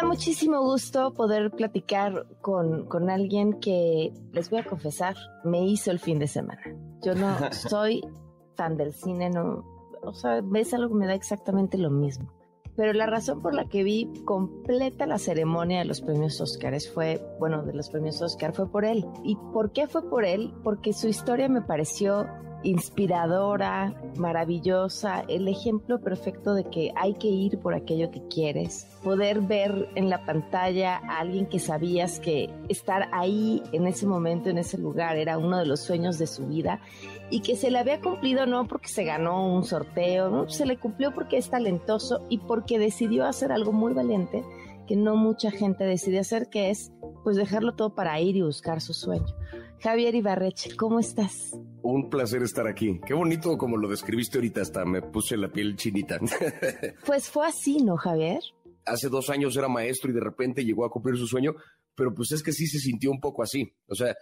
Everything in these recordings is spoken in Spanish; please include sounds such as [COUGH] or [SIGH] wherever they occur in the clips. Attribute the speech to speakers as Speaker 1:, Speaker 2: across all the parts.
Speaker 1: Da muchísimo gusto poder platicar con, con alguien que, les voy a confesar, me hizo el fin de semana. Yo no [LAUGHS] soy fan del cine, no, o sea, ves algo que me da exactamente lo mismo. Pero la razón por la que vi completa la ceremonia de los premios Oscars fue, bueno, de los premios Oscar fue por él. ¿Y por qué fue por él? Porque su historia me pareció inspiradora, maravillosa, el ejemplo perfecto de que hay que ir por aquello que quieres, poder ver en la pantalla a alguien que sabías que estar ahí en ese momento, en ese lugar, era uno de los sueños de su vida y que se le había cumplido no porque se ganó un sorteo, se le cumplió porque es talentoso y porque decidió hacer algo muy valiente que no mucha gente decide hacer, que es pues dejarlo todo para ir y buscar su sueño. Javier Ibarreche, ¿cómo estás?
Speaker 2: Un placer estar aquí. Qué bonito como lo describiste ahorita, hasta me puse la piel chinita. [LAUGHS]
Speaker 1: Pues fue así, ¿no, Javier?
Speaker 2: Hace dos años era maestro y de repente llegó a cumplir su sueño, pero pues es que sí se sintió un poco así. O sea,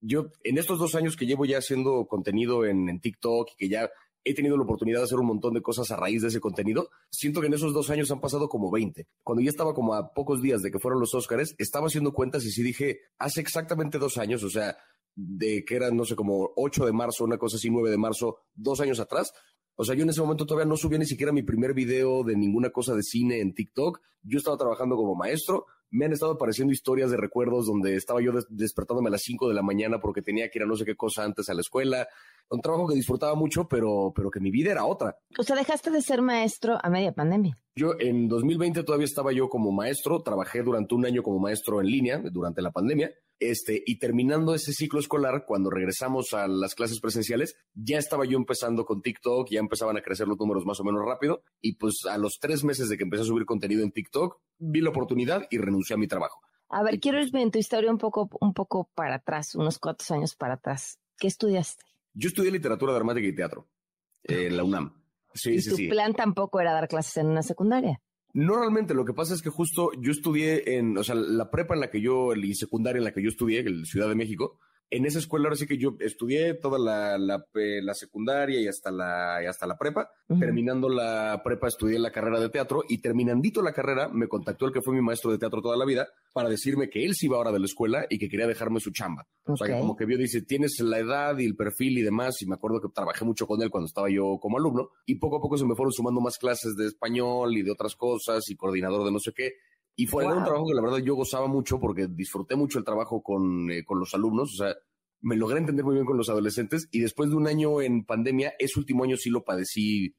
Speaker 2: yo en estos dos años que llevo ya haciendo contenido en, en TikTok y que ya he tenido la oportunidad de hacer un montón de cosas a raíz de ese contenido, siento que en esos dos años han pasado como 20. Cuando ya estaba como a pocos días de que fueron los Óscares, estaba haciendo cuentas y sí dije, hace exactamente dos años, o sea, de que eran, no sé, como 8 de marzo, una cosa así, 9 de marzo, dos años atrás. O sea, yo en ese momento todavía no subía ni siquiera mi primer video de ninguna cosa de cine en TikTok. Yo estaba trabajando como maestro. Me han estado apareciendo historias de recuerdos donde estaba yo des- despertándome a las 5 de la mañana porque tenía que ir a no sé qué cosa antes a la escuela. Un trabajo que disfrutaba mucho, pero, pero que mi vida era otra.
Speaker 1: O sea, dejaste de ser maestro a media pandemia.
Speaker 2: Yo en 2020 todavía estaba yo como maestro, trabajé durante un año como maestro en línea durante la pandemia, este, y terminando ese ciclo escolar, cuando regresamos a las clases presenciales, ya estaba yo empezando con TikTok, ya empezaban a crecer los números más o menos rápido, y pues a los tres meses de que empecé a subir contenido en TikTok, vi la oportunidad y renuncié a mi trabajo.
Speaker 1: A ver, quiero irme en tu historia un poco, un poco para atrás, unos cuantos años para atrás. ¿Qué estudiaste?
Speaker 2: Yo estudié literatura dramática y teatro en la UNAM. Sí,
Speaker 1: y
Speaker 2: sí,
Speaker 1: tu
Speaker 2: sí.
Speaker 1: plan tampoco era dar clases en una secundaria.
Speaker 2: No realmente, lo que pasa es que justo yo estudié en, o sea, la prepa en la que yo, y secundaria en la que yo estudié, en Ciudad de México, en esa escuela ahora sí que yo estudié toda la, la, pe- la secundaria y hasta la, y hasta la prepa. Terminando la prepa estudié la carrera de teatro y terminandito la carrera me contactó el que fue mi maestro de teatro toda la vida para decirme que él se iba ahora de la escuela y que quería dejarme su chamba. O sea, que como que vio, dice, tienes la edad y el perfil y demás, y me acuerdo que trabajé mucho con él cuando estaba yo como alumno, y poco a poco se me fueron sumando más clases de español y de otras cosas, y coordinador de no sé qué. Y fue era un trabajo que la verdad yo gozaba mucho porque disfruté mucho el trabajo con, eh, con los alumnos, o sea, me logré entender muy bien con los adolescentes, y después de un año en pandemia, ese último año sí lo padecí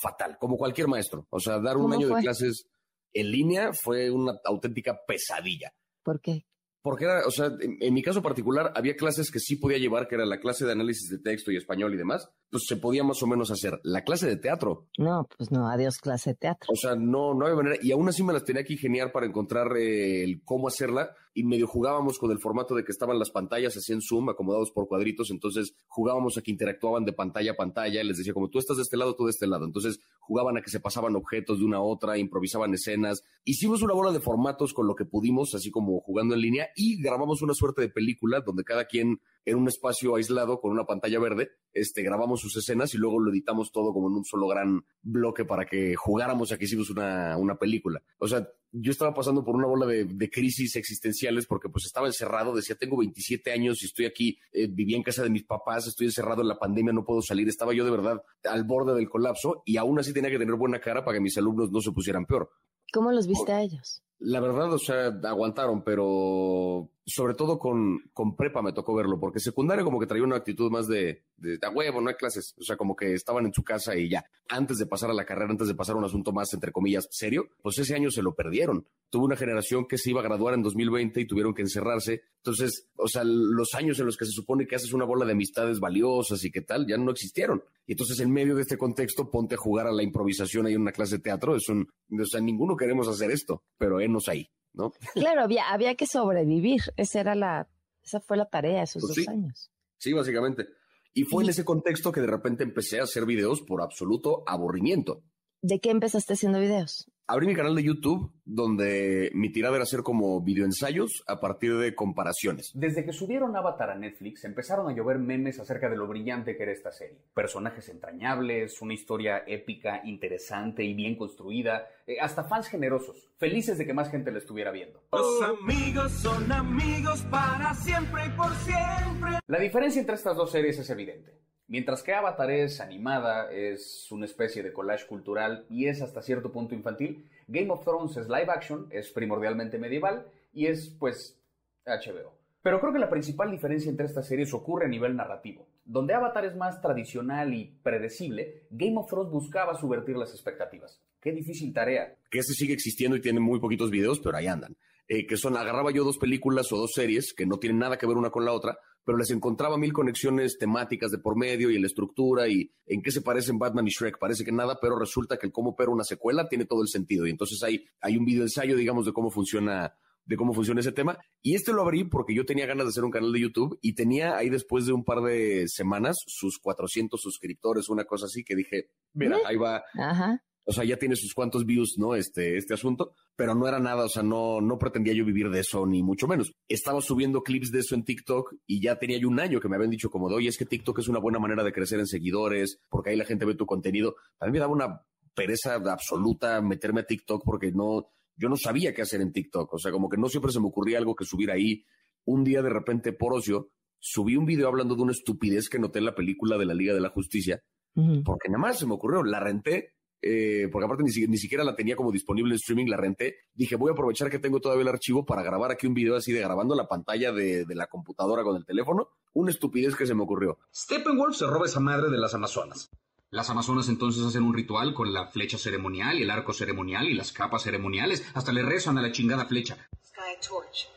Speaker 2: fatal, como cualquier maestro. O sea, dar un
Speaker 1: ¿Cómo
Speaker 2: año
Speaker 1: fue?
Speaker 2: de clases en línea fue una auténtica pesadilla.
Speaker 1: ¿Por qué?
Speaker 2: Porque era, o sea, en, en mi caso particular, había clases que sí podía llevar, que era la clase de análisis de texto y español y demás, pues se podía más o menos hacer. La clase de teatro,
Speaker 1: No, pues no, adiós clase de teatro.
Speaker 2: o sea, no, no había manera, y aún así me las tenía que ingeniar para encontrar eh, el cómo hacerla, y medio jugábamos con el formato de que estaban las pantallas así en Zoom, acomodados por cuadritos, entonces jugábamos a que interactuaban de pantalla a pantalla, y les decía como tú estás de este lado, tú de este lado, entonces jugaban a que se pasaban objetos de una a otra, improvisaban escenas, hicimos una bola de formatos con lo que pudimos, así como jugando en línea, y grabamos una suerte de película donde cada quien en un espacio aislado con una pantalla verde, este, grabamos sus escenas y luego lo editamos todo como en un solo gran bloque para que jugáramos a que hicimos una, una película. O sea, yo estaba pasando por una bola de, de crisis existenciales porque pues estaba encerrado, decía, tengo 27 años y estoy aquí, eh, vivía en casa de mis papás, estoy encerrado en la pandemia, no puedo salir, estaba yo de verdad al borde del colapso y aún así tenía que tener buena cara para que mis alumnos no se pusieran peor.
Speaker 1: ¿Cómo los viste a ellos?
Speaker 2: La verdad, o sea, aguantaron, pero sobre todo con, con prepa me tocó verlo, porque secundaria como que traía una actitud más de, de, a huevo, no hay clases, o sea, como que estaban en su casa y ya, antes de pasar a la carrera, antes de pasar a un asunto más, entre comillas, serio, pues ese año se lo perdieron. Tuve una generación que se iba a graduar en 2020 y tuvieron que encerrarse. Entonces, o sea, los años en los que se supone que haces una bola de amistades valiosas y qué tal, ya no existieron. Y entonces, en medio de este contexto, ponte a jugar a la improvisación ahí en una clase de teatro. Es un, o sea, ninguno queremos hacer esto, pero enos ahí. ¿No?
Speaker 1: Claro, había, había que sobrevivir. Esa era la, esa fue la tarea esos
Speaker 2: Pues
Speaker 1: dos
Speaker 2: sí.
Speaker 1: años.
Speaker 2: Sí, básicamente. Y fue en ese contexto que de repente empecé a hacer videos por absoluto aburrimiento.
Speaker 1: ¿De qué empezaste haciendo videos?
Speaker 2: Abrí mi canal de YouTube donde mi tirada era hacer como videoensayos a partir de comparaciones.
Speaker 3: Desde que subieron Avatar a Netflix, empezaron a llover memes acerca de lo brillante que era esta serie. Personajes entrañables, una historia épica, interesante y bien construida, eh, hasta fans generosos, felices de que más gente la estuviera viendo.
Speaker 4: Los amigos son amigos para siempre y por siempre.
Speaker 3: La diferencia entre estas dos series es evidente. Mientras que Avatar es animada, es una especie de collage cultural y es hasta cierto punto infantil, Game of Thrones es live action, es primordialmente medieval y es, pues, HBO. Pero creo que la principal diferencia entre estas series ocurre a nivel narrativo. Donde Avatar es más tradicional y predecible, Game of Thrones buscaba subvertir las expectativas. Qué difícil tarea.
Speaker 2: Que este sigue existiendo y tiene muy poquitos videos, pero ahí andan. Eh, que son, agarraba yo dos películas o dos series que no tienen nada que ver una con la otra, pero les encontraba mil conexiones temáticas de por medio y en la estructura y en qué se parecen Batman y Shrek. Parece que nada, pero resulta que el cómo opera una secuela tiene todo el sentido. Y entonces hay, hay un video ensayo, digamos, de cómo funciona de cómo funciona ese tema. Y este lo abrí porque yo tenía ganas de hacer un canal de YouTube y tenía ahí después de un par de semanas sus 400 suscriptores, una cosa así que dije, mira, ahí va,
Speaker 1: Ajá.
Speaker 2: O sea, ya tiene sus cuantos views, ¿no? Este, este asunto, pero no era nada, o sea, no, no pretendía yo vivir de eso, ni mucho menos. Estaba subiendo clips de eso en TikTok y ya tenía yo un año que me habían dicho como de, oye, es que TikTok es una buena manera de crecer en seguidores, porque ahí la gente ve tu contenido. A mí me daba una pereza absoluta meterme a TikTok porque no, yo no sabía qué hacer en TikTok, o sea, como que no siempre se me ocurría algo que subir ahí. Un día de repente, por ocio, subí un video hablando de una estupidez que noté en la película de la Liga de la Justicia, porque nada más se me ocurrió, la renté, eh, porque aparte ni, si- ni siquiera la tenía como disponible en streaming, la renté. Dije, voy a aprovechar que tengo todavía el archivo para grabar aquí un video así de grabando la pantalla de, de la computadora con el teléfono. Una estupidez que se me ocurrió.
Speaker 5: Steppenwolf se roba esa madre de las Amazonas. Las Amazonas entonces hacen un ritual con la flecha ceremonial y el arco ceremonial y las capas ceremoniales. Hasta le rezan a la chingada flecha.
Speaker 6: Sky Torch.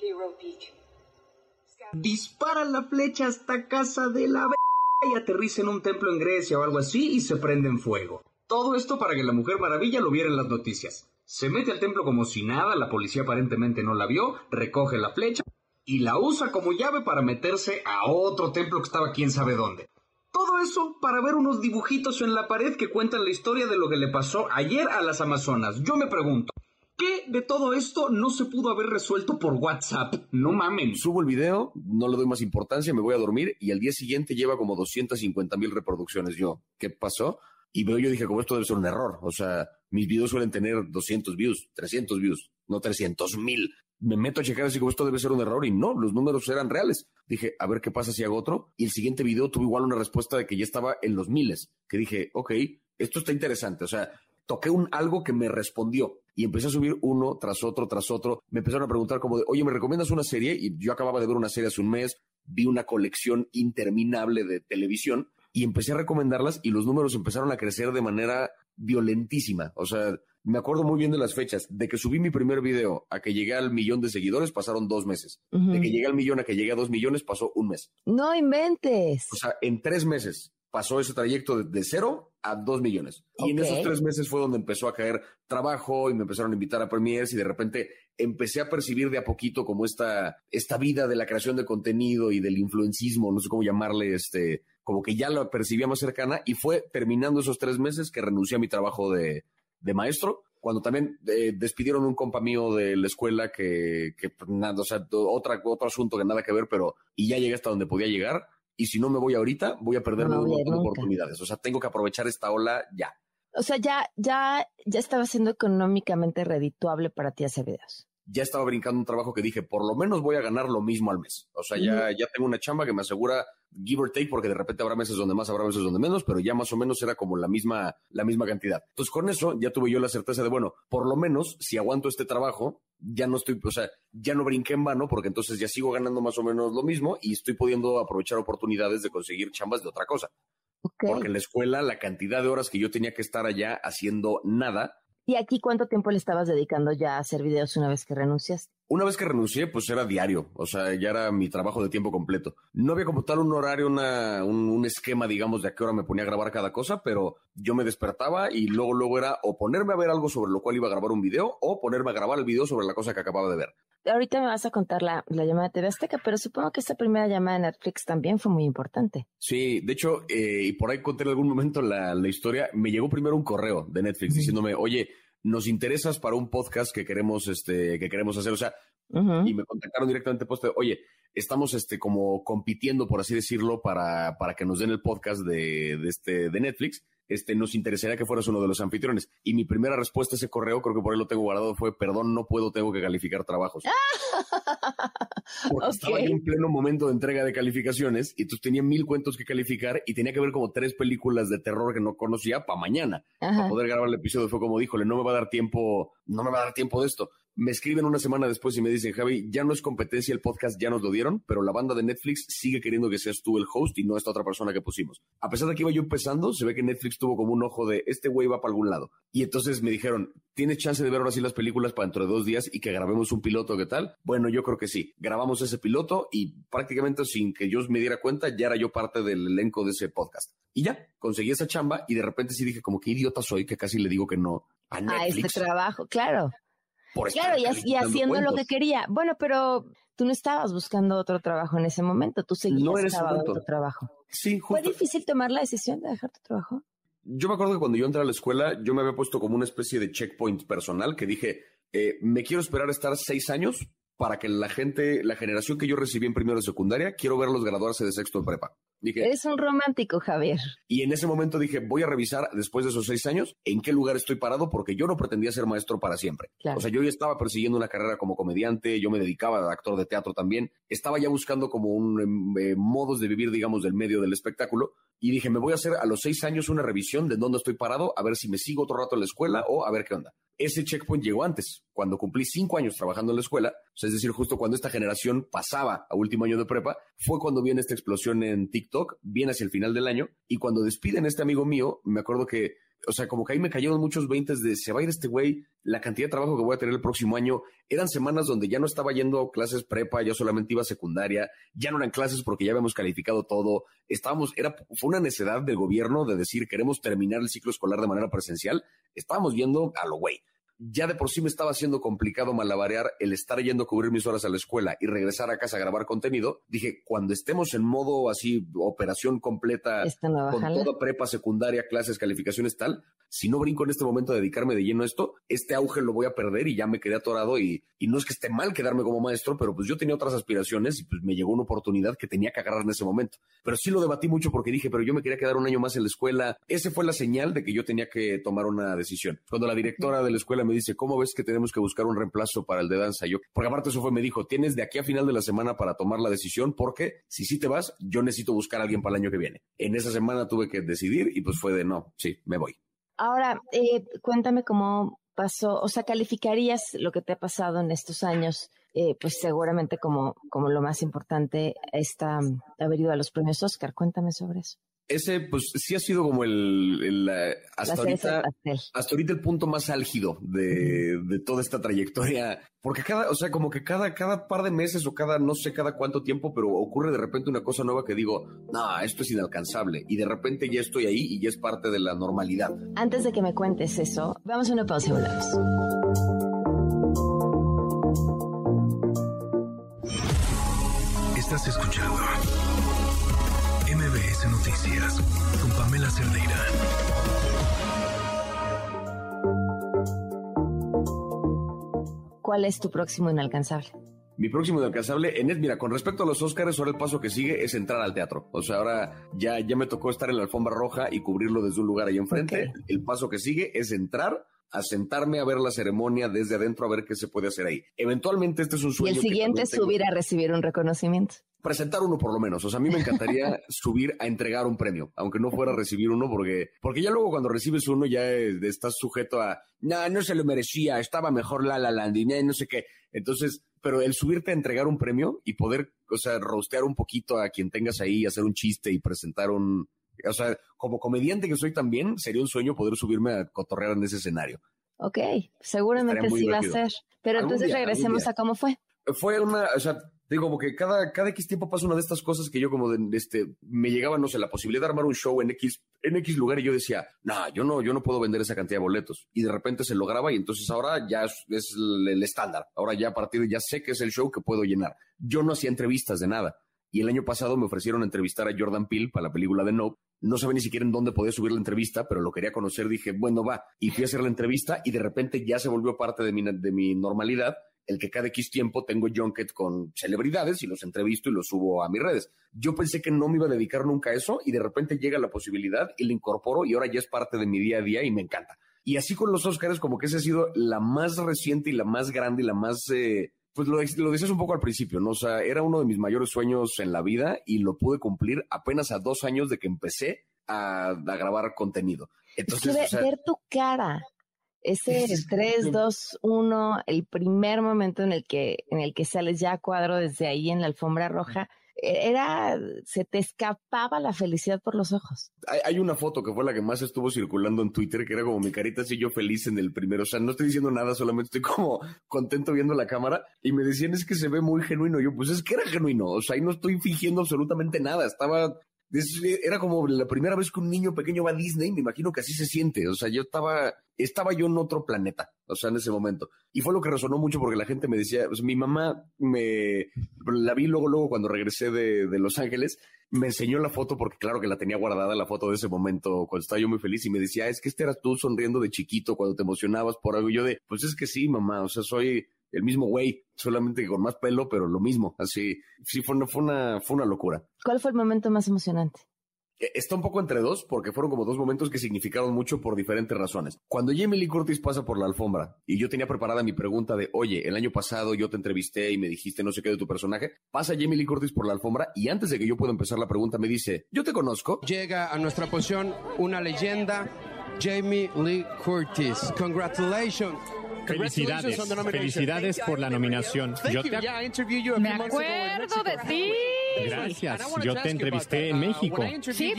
Speaker 6: Hero Beacon.
Speaker 5: Dispara la flecha hasta casa de la b y aterriza en un templo en Grecia o algo así y se prende en fuego. Todo esto para que la Mujer Maravilla lo viera en las noticias. Se mete al templo como si nada, la policía aparentemente no la vio, recoge la flecha y la usa como llave para meterse a otro templo que estaba quién sabe dónde. Todo eso para ver unos dibujitos en la pared que cuentan la historia de lo que le pasó ayer a las Amazonas. Yo me pregunto, ¿qué de todo esto no se pudo haber resuelto por WhatsApp? No mamen.
Speaker 2: Subo el video, no le doy más importancia, me voy a dormir y al día siguiente lleva como 250 mil reproducciones. Yo, ¿qué pasó? Y veo, yo dije, como esto debe ser un error. O sea, mis videos suelen tener 200 views, 300 views, no 300 mil. Me meto a checar así como esto debe ser un error y no, los números eran reales. Dije, a ver qué pasa si hago otro. Y el siguiente video tuvo igual una respuesta de que ya estaba en los miles. Que dije, ok, esto está interesante. O sea, toqué un algo que me respondió y empecé a subir uno tras otro, tras otro. Me empezaron a preguntar como de, oye, ¿me recomiendas una serie? Y yo acababa de ver una serie hace un mes, vi una colección interminable de televisión y empecé a recomendarlas y los números empezaron a crecer de manera violentísima. O sea, me acuerdo muy bien de las fechas. De que subí mi primer video a que llegué al millón de seguidores pasaron dos meses. De que llegué al millón a que llegué a dos millones pasó un mes.
Speaker 1: No inventes.
Speaker 2: O sea, en tres meses pasó ese trayecto de, de cero a dos millones. Y en esos tres meses fue donde empezó a caer trabajo y me empezaron a invitar a premiers y de repente empecé a percibir de a poquito como esta, esta vida de la creación de contenido y del influencismo, no sé cómo llamarle, este, como que ya la percibía más cercana y fue terminando esos tres meses que renuncié a mi trabajo de, de maestro. Cuando también eh, despidieron un compa mío de la escuela que, que pues, nada, o sea, otra, otro asunto que nada que ver, pero y ya llegué hasta donde podía llegar y si no me voy ahorita, voy a perderme
Speaker 1: No
Speaker 2: de
Speaker 1: nunca.
Speaker 2: oportunidades. O sea, tengo que aprovechar esta ola ya.
Speaker 1: O sea, ya, ya, ya estaba siendo económicamente redituable para ti hacer videos.
Speaker 2: Ya estaba brincando un trabajo que dije, por lo menos voy a ganar lo mismo al mes. O sea, ya, ya tengo una chamba que me asegura give or take, porque de repente habrá meses donde más, habrá meses donde menos, pero ya más o menos era como la misma, la misma cantidad. Entonces, con eso ya tuve yo la certeza de, bueno, por lo menos si aguanto este trabajo, ya no estoy, o sea, ya no brinqué en vano, porque entonces ya sigo ganando más o menos lo mismo y estoy pudiendo aprovechar oportunidades de conseguir chambas de otra cosa. Porque en la escuela la cantidad de horas que yo tenía que estar allá haciendo nada,
Speaker 1: ¿Y aquí cuánto tiempo le estabas dedicando ya a hacer videos una vez que renunciaste?
Speaker 2: Una vez que renuncié, pues era diario, o sea, ya era mi trabajo de tiempo completo. No había como tal un horario, una, un, esquema, digamos, de a qué hora me ponía a grabar cada cosa, pero yo me despertaba y luego, luego era o ponerme a ver algo sobre lo cual iba a grabar un video o ponerme a grabar el video sobre la cosa que acababa de ver.
Speaker 1: Ahorita me vas a contar la, la llamada de TV Azteca, pero supongo que esta primera llamada de Netflix también fue muy importante.
Speaker 2: Sí, de hecho, eh, y por ahí conté en algún momento la, la historia, me llegó primero un correo de Netflix diciéndome, oye, nos interesas para un podcast que queremos, este, que queremos hacer. O sea, y me contactaron directamente, pues, oye, estamos este, como compitiendo, por así decirlo, para, para que nos den el podcast de, de, este, de Netflix este, nos interesaría que fueras uno de los anfitriones. Y mi primera respuesta a ese correo, creo que por ahí lo tengo guardado, fue, perdón, no puedo, tengo que calificar trabajos. [LAUGHS] Porque estaba en pleno momento de entrega de calificaciones y entonces tenía mil cuentos que calificar y tenía que ver como tres películas de terror que no conocía para mañana. Para poder grabar el episodio fue como, díjole, no me va a dar tiempo, no me va a dar tiempo de esto. Me escriben una semana después y me dicen, Javi, ya no es competencia el podcast, ya nos lo dieron, pero la banda de Netflix sigue queriendo que seas tú el host y no esta otra persona que pusimos. A pesar de que iba yo empezando, se ve que Netflix tuvo como un ojo de, este güey va para algún lado. Y entonces me dijeron, ¿tienes chance de ver ahora sí las películas para dentro de dos días y que grabemos un piloto? ¿Qué tal? Bueno, yo creo que sí. Grabamos ese piloto y prácticamente sin que yo me diera cuenta, ya era yo parte del elenco de ese podcast. Y ya, conseguí esa chamba y de repente sí dije, como qué idiota soy, que casi le digo que no a Netflix.
Speaker 1: A este trabajo, claro claro, y, haciendo lo que quería. Bueno, pero tú no estabas buscando otro trabajo en ese momento, tú seguías no otro trabajo.
Speaker 2: Sí,
Speaker 1: ¿Fue difícil tomar la decisión de dejar tu trabajo?
Speaker 2: Yo me acuerdo que cuando yo entré a la escuela, yo me había puesto como una especie de checkpoint personal que dije, eh, me quiero esperar a estar seis años para que la gente, la generación que yo recibí en primero de secundaria, quiero verlos graduarse de sexto de prepa.
Speaker 1: Dije, Eres un romántico, Javier.
Speaker 2: Y en ese momento dije, voy a revisar después de esos seis años en qué lugar estoy parado porque yo no pretendía ser maestro para siempre. O sea, yo ya estaba persiguiendo una carrera como comediante, yo me dedicaba a actor de teatro también, estaba ya buscando como un em, eh, modos de vivir, digamos, del medio del espectáculo y dije, me voy a hacer a los seis años una revisión de dónde estoy parado, a ver si me sigo otro rato en la escuela o a ver qué onda. Ese checkpoint llegó antes, cuando cumplí cinco años trabajando en la escuela, es decir, justo cuando esta generación pasaba a último año de prepa, fue cuando viene esta explosión en TikTok, viene hacia el final del año, y cuando despiden a este amigo mío, me acuerdo que o sea, como que ahí me cayeron muchos veintes de se va a ir este güey, la cantidad de trabajo que voy a tener el próximo año. Eran semanas donde ya no estaba yendo clases prepa, ya solamente iba a secundaria, ya no eran clases porque ya habíamos calificado todo. Estábamos, era, fue una necedad del gobierno de decir queremos terminar el ciclo escolar de manera presencial. Estábamos viendo a lo güey ya de por sí me estaba haciendo complicado malabarear el estar yendo a cubrir mis horas a la escuela y regresar a casa a grabar contenido, dije, cuando estemos en modo así, operación completa, con toda prepa, secundaria, clases, calificaciones, tal, si no brinco en este momento a dedicarme de lleno a esto, este auge lo voy a perder y ya me quedé atorado y, y no es que esté mal quedarme como maestro, pero pues yo tenía otras aspiraciones y pues me llegó una oportunidad que tenía que agarrar en ese momento. Pero sí lo debatí mucho porque dije, pero yo me quería quedar un año más en la escuela. Ese fue la señal de que yo tenía que tomar una decisión. Cuando la directora de la escuela me dice, ¿cómo ves que tenemos que buscar un reemplazo para el de danza? Yo, porque aparte eso fue, me dijo, tienes de aquí a final de la semana para tomar la decisión porque si sí te vas, yo necesito buscar a alguien para el año que viene. En esa semana tuve que decidir y pues fue de no, sí, me voy.
Speaker 1: Ahora, eh, cuéntame cómo pasó, o sea, calificarías lo que te ha pasado en estos años, eh, pues seguramente como, como lo más importante está haber ido a los premios Oscar. Cuéntame sobre eso.
Speaker 2: Ese, pues sí ha sido como el, hasta, ahorita, hasta ahorita el punto más álgido de, de, toda esta trayectoria. Porque cada, o sea, como que cada, cada par de meses o cada, no sé cada cuánto tiempo, pero ocurre de repente una cosa nueva que digo, no, esto es inalcanzable. Y de repente ya estoy ahí y ya es parte de la normalidad.
Speaker 1: Antes de que me cuentes eso, vamos a una pausa y volvemos.
Speaker 7: Estás escuchando Noticias con Pamela Cerdeira.
Speaker 1: ¿Cuál es tu próximo inalcanzable?
Speaker 2: Mi próximo inalcanzable, en mira, con respecto a los Oscars, ahora el paso que sigue es entrar al teatro. O sea, ahora ya, ya me tocó estar en la alfombra roja y cubrirlo desde un lugar ahí enfrente. El paso que sigue es entrar a sentarme a ver la ceremonia desde adentro a ver qué se puede hacer ahí. Eventualmente este es un
Speaker 1: Y
Speaker 2: sueño.
Speaker 1: el
Speaker 2: que
Speaker 1: siguiente es
Speaker 2: tengo.
Speaker 1: subir a recibir un reconocimiento.
Speaker 2: presentar uno por lo menos. O sea, a mí me encantaría [LAUGHS] subir a entregar un premio, aunque no fuera a recibir uno, porque, porque ya luego cuando recibes uno ya estás sujeto a, no, no se lo merecía, estaba mejor La La Land y no no sé qué. Entonces, pero el subirte a entregar un premio y poder, o sea, rostear un poquito a quien tengas ahí, hacer un chiste y presentar un, o sea, como comediante que soy también, sería un sueño poder subirme a cotorrear en ese escenario.
Speaker 1: Ok, seguramente sí va a ser. Pero entonces
Speaker 2: día,
Speaker 1: regresemos a cómo fue.
Speaker 2: fue una, o sea, digo, como que cada, cada X tiempo pasa una de estas cosas que yo como de, este, me llegaba, no sé, la posibilidad de armar un show en X, en X lugar y yo decía, no, yo no, yo no puedo vender esa cantidad de boletos. Y de repente se lograba y entonces ahora ya es, es el, el estándar. Ahora ya a partir de ya sé que es el show que puedo llenar. Yo no hacía entrevistas de nada. Y el año pasado me ofrecieron entrevistar a Jordan Peele para la película de Nope. No sabía ni siquiera en dónde podía subir la entrevista, pero lo quería conocer. Dije, bueno, va. Y fui a hacer la entrevista y de repente ya se volvió parte de mi, de mi normalidad el que cada X tiempo tengo junket con celebridades y los entrevisto y los subo a mis redes. Yo pensé que no me iba a dedicar nunca a eso y de repente llega la posibilidad y la incorporo y ahora ya es parte de mi día a día y me encanta. Y así con los Oscars, como que esa ha sido la más reciente y la más grande y la más... eh, pues lo, lo decías un poco al principio, ¿no? O sea, era uno de mis mayores sueños en la vida y lo pude cumplir apenas a dos años de que empecé a, a grabar contenido. Entonces,
Speaker 1: es que ve-
Speaker 2: o sea,
Speaker 1: ver tu cara, ese 3, 2, 1, el primer momento en el que en el que sales ya a cuadro desde ahí en la alfombra roja, era se te escapaba la felicidad por los ojos.
Speaker 2: hay, hay una foto que fue la que más estuvo circulando en Twitter, que era como mi carita así yo feliz en el primero. O sea, no estoy diciendo nada, solamente estoy como contento viendo la cámara. Y me decían, es que se ve muy genuino. Yo, pues es que era genuino. O sea, ahí no estoy fingiendo absolutamente nada. Estaba... es- Era como la primera vez que un niño pequeño va a Disney, me imagino que así se siente. O sea, yo estaba, estaba yo en otro planeta, o sea, en ese momento. Y fue lo que resonó mucho porque la gente me decía, pues mi mamá me, la vi luego, luego cuando regresé de, de Los Ángeles, me enseñó la foto porque claro que la tenía guardada la foto de ese momento cuando estaba yo muy feliz y me decía, "Ah, es que este eras tú sonriendo de chiquito cuando te emocionabas por algo. Y yo de, pues es que sí, mamá, o sea, soy el mismo güey, solamente que con más pelo, pero lo mismo. Así, sí, fue una, fue una, fue una locura.
Speaker 1: ¿Cuál fue el momento más emocionante?
Speaker 2: Eh, Está un poco entre dos, porque fueron como dos momentos que significaron mucho por diferentes razones. Cuando Jamie Lee Curtis pasa por la alfombra y yo tenía preparada mi pregunta de, oye, el año pasado yo te entrevisté y me dijiste no sé qué de tu personaje, pasa Jamie Lee Curtis por la alfombra y antes de que yo pueda empezar la pregunta me dice, yo te conozco.
Speaker 8: Llega a nuestra posición una leyenda, Jamie Lee Curtis. Congratulations.
Speaker 9: Felicidades, felicidades por la nominación. Yo te-
Speaker 10: Me acuerdo de ti.
Speaker 9: Gracias. Yo te entrevisté en.
Speaker 8: Uh,
Speaker 9: México.
Speaker 10: Sí,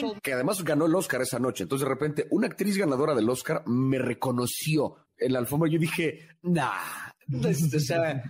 Speaker 8: told-
Speaker 2: que además ganó el Oscar esa noche. Entonces de repente una actriz ganadora del Oscar me reconoció en la alfombra. Yo dije, nah, o sea,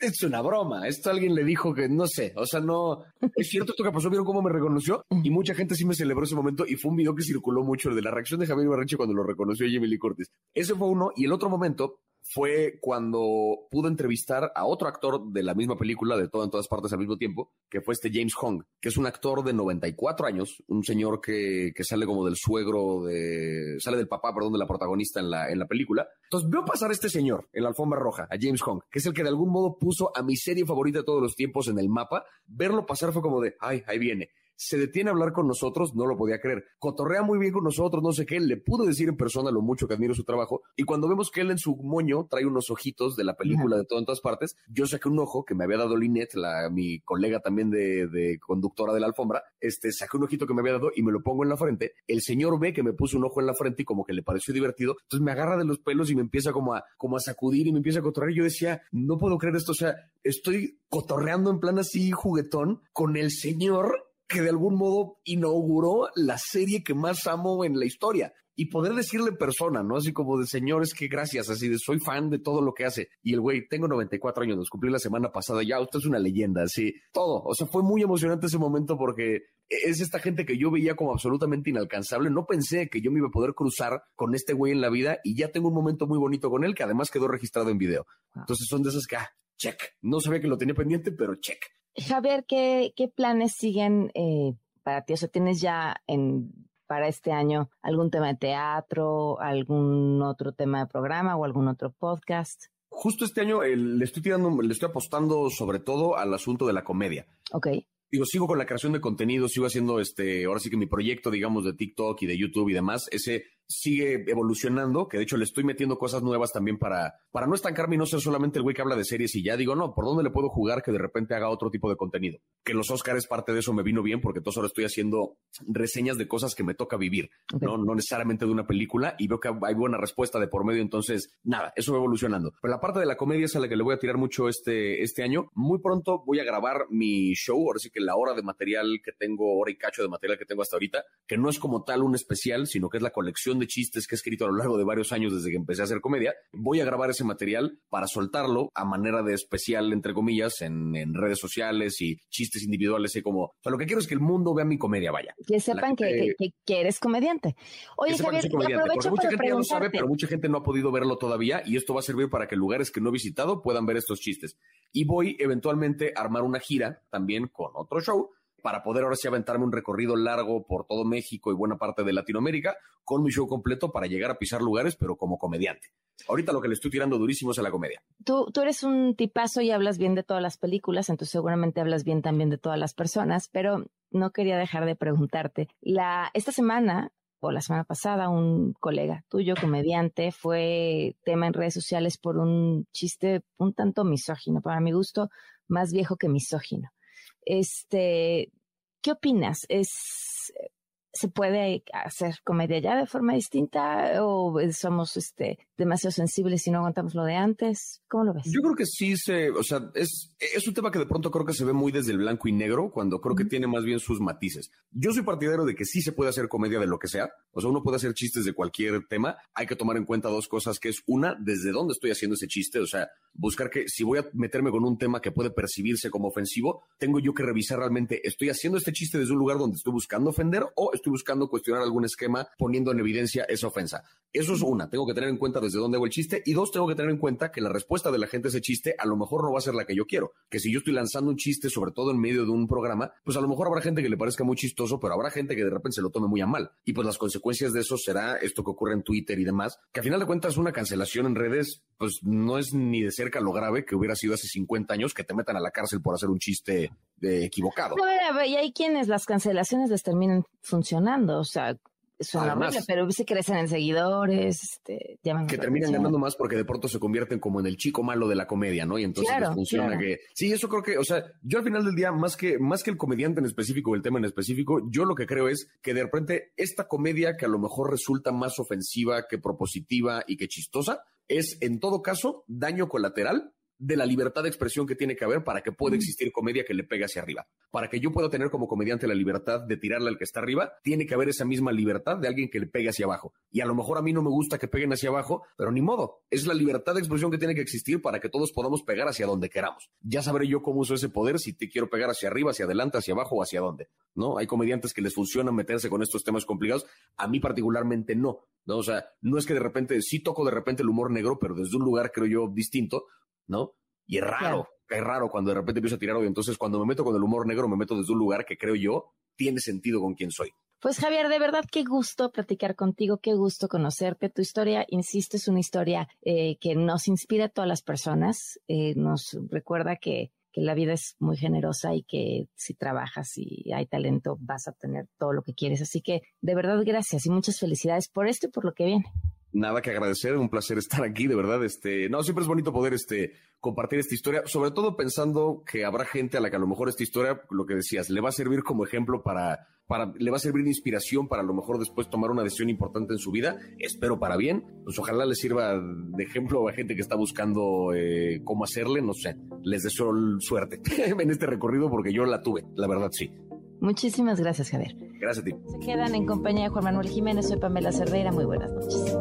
Speaker 2: es una broma. Esto alguien le dijo que no sé, o sea, no, es cierto esto que pasó, vieron cómo me reconoció y mucha gente sí me celebró ese momento y fue un video que circuló mucho el de la reacción de Javier Ibarreche cuando lo reconoció a Jamie Lee Curtis. Ese fue uno y el otro momento fue cuando pude entrevistar a otro actor de la misma película, de todo en todas partes al mismo tiempo, que fue este James Hong, que es un actor de 94 años, un señor que, que sale como del suegro de, sale del papá, perdón, de la protagonista en la, en la película. Entonces veo pasar a este señor en la alfombra roja, a James Hong, que es el que de algún modo puso a mi serie favorita de todos los tiempos en el mapa. Verlo pasar fue como de, ay, ahí viene se detiene a hablar con nosotros, no lo podía creer. Cotorrea muy bien con nosotros, no sé qué, le pude decir en persona lo mucho que admiro su trabajo. Y cuando vemos que él en su moño trae unos ojitos de la película de todo en todas partes, yo saqué un ojo que me había dado la, mi colega también de, de conductora de la alfombra, este, saqué un ojito que me había dado y me lo pongo en la frente. El señor ve que me puso un ojo en la frente y como que le pareció divertido. Entonces me agarra de los pelos y me empieza como a, como a sacudir y me empieza a cotorrear. Yo decía, no puedo creer esto. O sea, estoy cotorreando en plan así juguetón con el señor que de algún modo inauguró la serie que más amo en la historia. Y poder decirle persona, ¿no? Así como de señores, que gracias, así de soy fan de todo lo que hace. Y el güey, tengo 94 años, los cumplí la semana pasada, ya, usted es una leyenda, así, todo. O sea, fue muy emocionante ese momento porque es esta gente que yo veía como absolutamente inalcanzable. No pensé que yo me iba a poder cruzar con este güey en la vida y ya tengo un momento muy bonito con él que además quedó registrado en video. Entonces son de esas que, ah, check. No sabía que lo tenía pendiente, pero check.
Speaker 1: Javier, ¿qué, qué planes siguen eh, para ti? O sea, ¿tienes ya en, para este año algún tema de teatro, algún otro tema de programa o algún otro podcast?
Speaker 2: Justo este año eh, le estoy tirando, le estoy apostando sobre todo al asunto de la comedia.
Speaker 1: Ok.
Speaker 2: Digo, sigo con la creación de contenido, sigo haciendo este, ahora sí que mi proyecto, digamos, de TikTok y de YouTube y demás, ese sigue evolucionando, que de hecho le estoy metiendo cosas nuevas también para, para no estancarme y no ser solamente el güey que habla de series y ya digo, no, ¿por dónde le puedo jugar que de repente haga otro tipo de contenido? Que los Oscars parte de eso me vino bien porque entonces ahora estoy haciendo reseñas de cosas que me toca vivir, ¿no? No necesariamente de una película y veo que hay buena respuesta de por medio, entonces nada, eso va evolucionando. Pero la parte de la comedia es a la que le voy a tirar mucho este, este año. Muy pronto voy a grabar mi show, ahora sí que la hora de material que tengo, hora y cacho de material que tengo hasta ahorita, que no es como tal un especial, sino que es la colección de chistes que he escrito a lo largo de varios años desde que empecé a hacer comedia. Voy a grabar ese material para soltarlo a manera de especial, entre comillas, en, en redes sociales y chistes individuales y como, o sea, lo que quiero es que el mundo vea mi comedia, vaya.
Speaker 1: Que sepan que,
Speaker 2: gente-
Speaker 1: que- que eres comediante. Oye,
Speaker 2: que
Speaker 1: Javier,
Speaker 2: comediante,
Speaker 1: aprovecho
Speaker 2: mucha
Speaker 1: para
Speaker 2: gente ya lo sabe, pero mucha gente no ha podido verlo todavía y esto va a servir para que lugares que no he visitado puedan ver estos chistes. Y voy eventualmente a armar una gira también con otro show para poder ahora sí aventarme un recorrido largo por todo México y buena parte de Latinoamérica con mi show completo para llegar a pisar lugares, pero como comediante. Ahorita lo que le estoy tirando durísimo es a la comedia.
Speaker 1: Tú, tú eres un tipazo y hablas bien de todas las películas, entonces seguramente hablas bien también de todas las personas, pero no quería dejar de preguntarte. La, esta semana o la semana pasada, un colega tuyo, comediante, fue tema en redes sociales por un chiste un tanto misógino, para mi gusto, más viejo que misógino. Este, ¿qué opinas? ¿Es, ¿Se puede hacer comedia ya de forma distinta o somos este, demasiado sensibles y no aguantamos lo de antes? ¿Cómo lo ves?
Speaker 2: Yo creo que sí se, o sea, es, es un tema que de pronto creo que se ve muy desde el blanco y negro, cuando creo que tiene más bien sus matices. Yo soy partidario de que sí se puede hacer comedia de lo que sea, o sea, uno puede hacer chistes de cualquier tema. Hay que tomar en cuenta dos cosas, que es una, desde dónde estoy haciendo ese chiste, o sea, buscar que si voy a meterme con un tema que puede percibirse como ofensivo, tengo yo que revisar realmente, ¿estoy haciendo este chiste desde un lugar donde estoy buscando ofender o estoy buscando cuestionar algún esquema poniendo en evidencia esa ofensa? Eso es una, tengo que tener en cuenta desde dónde hago el chiste y dos, tengo que tener en cuenta que la respuesta de la gente a ese chiste a lo mejor no va a ser la que yo quiero. Que si yo estoy lanzando un chiste, sobre todo en medio de un programa, pues a lo mejor habrá gente que le parezca muy chistoso, pero habrá gente que de repente se lo tome muy a mal. Y pues las consecuencias de eso será esto que ocurre en Twitter y demás, que a final de cuentas una cancelación en redes, pues no es ni de cerca lo grave que hubiera sido hace 50 años que te metan a la cárcel por hacer un chiste eh, equivocado.
Speaker 1: A ver, a ver, y hay quienes las cancelaciones les terminan funcionando, o sea, suena
Speaker 2: Además-
Speaker 1: horrible, pero se crecen en seguidores, este, llaman
Speaker 2: que terminan ganando más porque de pronto se convierten como en el chico malo de la comedia, ¿no? Y entonces
Speaker 1: Claro,
Speaker 2: les funciona
Speaker 1: claro.
Speaker 2: que sí, eso creo que, o sea, yo al final del día más que más que el comediante en específico, o el tema en específico, yo lo que creo es que de repente esta comedia que a lo mejor resulta más ofensiva que propositiva y que chistosa es en todo caso daño colateral de la libertad de expresión que tiene que haber para que pueda existir comedia que le pegue hacia arriba. Para que yo pueda tener como comediante la libertad de tirarle al que está arriba, tiene que haber esa misma libertad de alguien que le pegue hacia abajo. Y a lo mejor a mí no me gusta que peguen hacia abajo, pero ni modo. Es la libertad de expresión que tiene que existir para que todos podamos pegar hacia donde queramos. Ya sabré yo cómo uso ese poder, si te quiero pegar hacia arriba, hacia adelante, hacia abajo o hacia dónde. ¿No? Hay comediantes que les funciona meterse con estos temas complicados. A mí particularmente no. ¿No? O sea, no es que de repente, sí toco de repente el humor negro, pero desde un lugar, creo yo, distinto, ¿no? Y es raro, es raro cuando de repente empiezo a tirar odio. Entonces, cuando me meto con el humor negro, me meto desde un lugar que creo yo tiene sentido con quien soy.
Speaker 1: Pues Javier, de verdad qué gusto platicar contigo, qué gusto conocerte. Tu historia, insisto, es una historia eh, que nos inspira a todas las personas, eh, nos recuerda que, que la vida es muy generosa y que si trabajas y hay talento vas a obtener todo lo que quieres. Así que de verdad gracias y muchas felicidades por esto y por lo que viene.
Speaker 2: Nada que agradecer, un placer estar aquí, de verdad. Este, no, siempre es bonito poder este, compartir esta historia, sobre todo pensando que habrá gente a la que a lo mejor esta historia, lo que decías, le va a servir como ejemplo para, para, le va a servir de inspiración para a lo mejor después tomar una decisión importante en su vida. Espero para bien. Pues ojalá les sirva de ejemplo a gente que está buscando eh, cómo hacerle. No sé, les deseo suerte [LAUGHS] en este recorrido porque yo la tuve, la verdad sí.
Speaker 1: Muchísimas gracias, Javier.
Speaker 2: Gracias a ti.
Speaker 1: Se quedan en compañía de Juan Manuel Jiménez, soy Pamela Cerdeira, muy buenas noches.